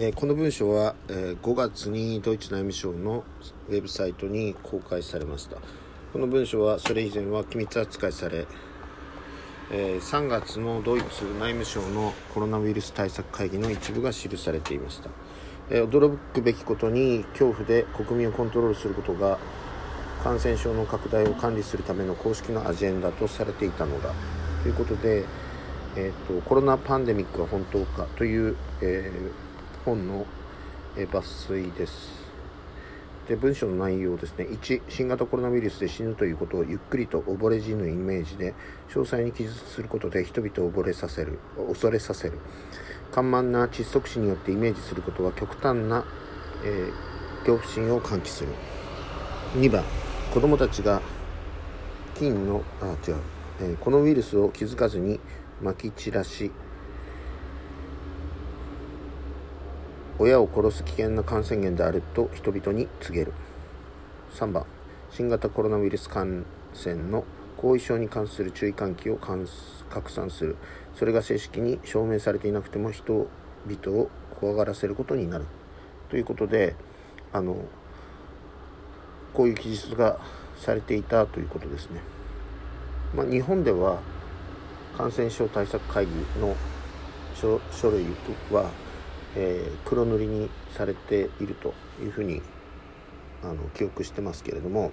えー、この文書は、えー、5月にドイツ内務省のウェブサイトに公開されました。この文書はそれ以前は機密扱いされ、えー、3月のドイツ内務省のコロナウイルス対策会議の一部が記されていました、え驚くべきことに恐怖で国民をコントロールすることが感染症の拡大を管理するための公式のアジェンダとされていたのだ。ということで、えーと、コロナパンデミックは本当かという、えー、本の、抜粋です。で文章の内容ですね。1新型コロナウイルスで死ぬということをゆっくりと溺れ死ぬイメージで詳細に記述することで人々を溺れさせる恐れさせる。緩慢な窒息死によってイメージすることは極端な、えー、恐怖心を喚起する。2番子供たちが菌のあ違う、えー、このウイルスを気づかずにまき散らし親を殺す危険な感染源であると人々に告げる。3番新型コロナウイルス感染の後遺症に関する注意喚起を拡散する。それが正式に証明されていなくても人々を怖がらせることになる。ということであのこういう記述がされていたということですね。まあ、日本では感染症対策会議の書類は、えー、黒塗りにされているというふうにあの記憶してますけれども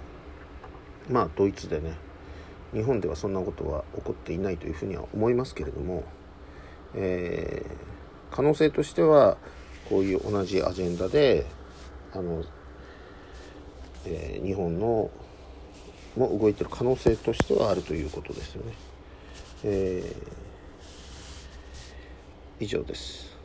まあドイツでね日本ではそんなことは起こっていないというふうには思いますけれども、えー、可能性としてはこういう同じアジェンダであのえー、日本のも動いてる可能性としてはあるということですよね。えー、以上です。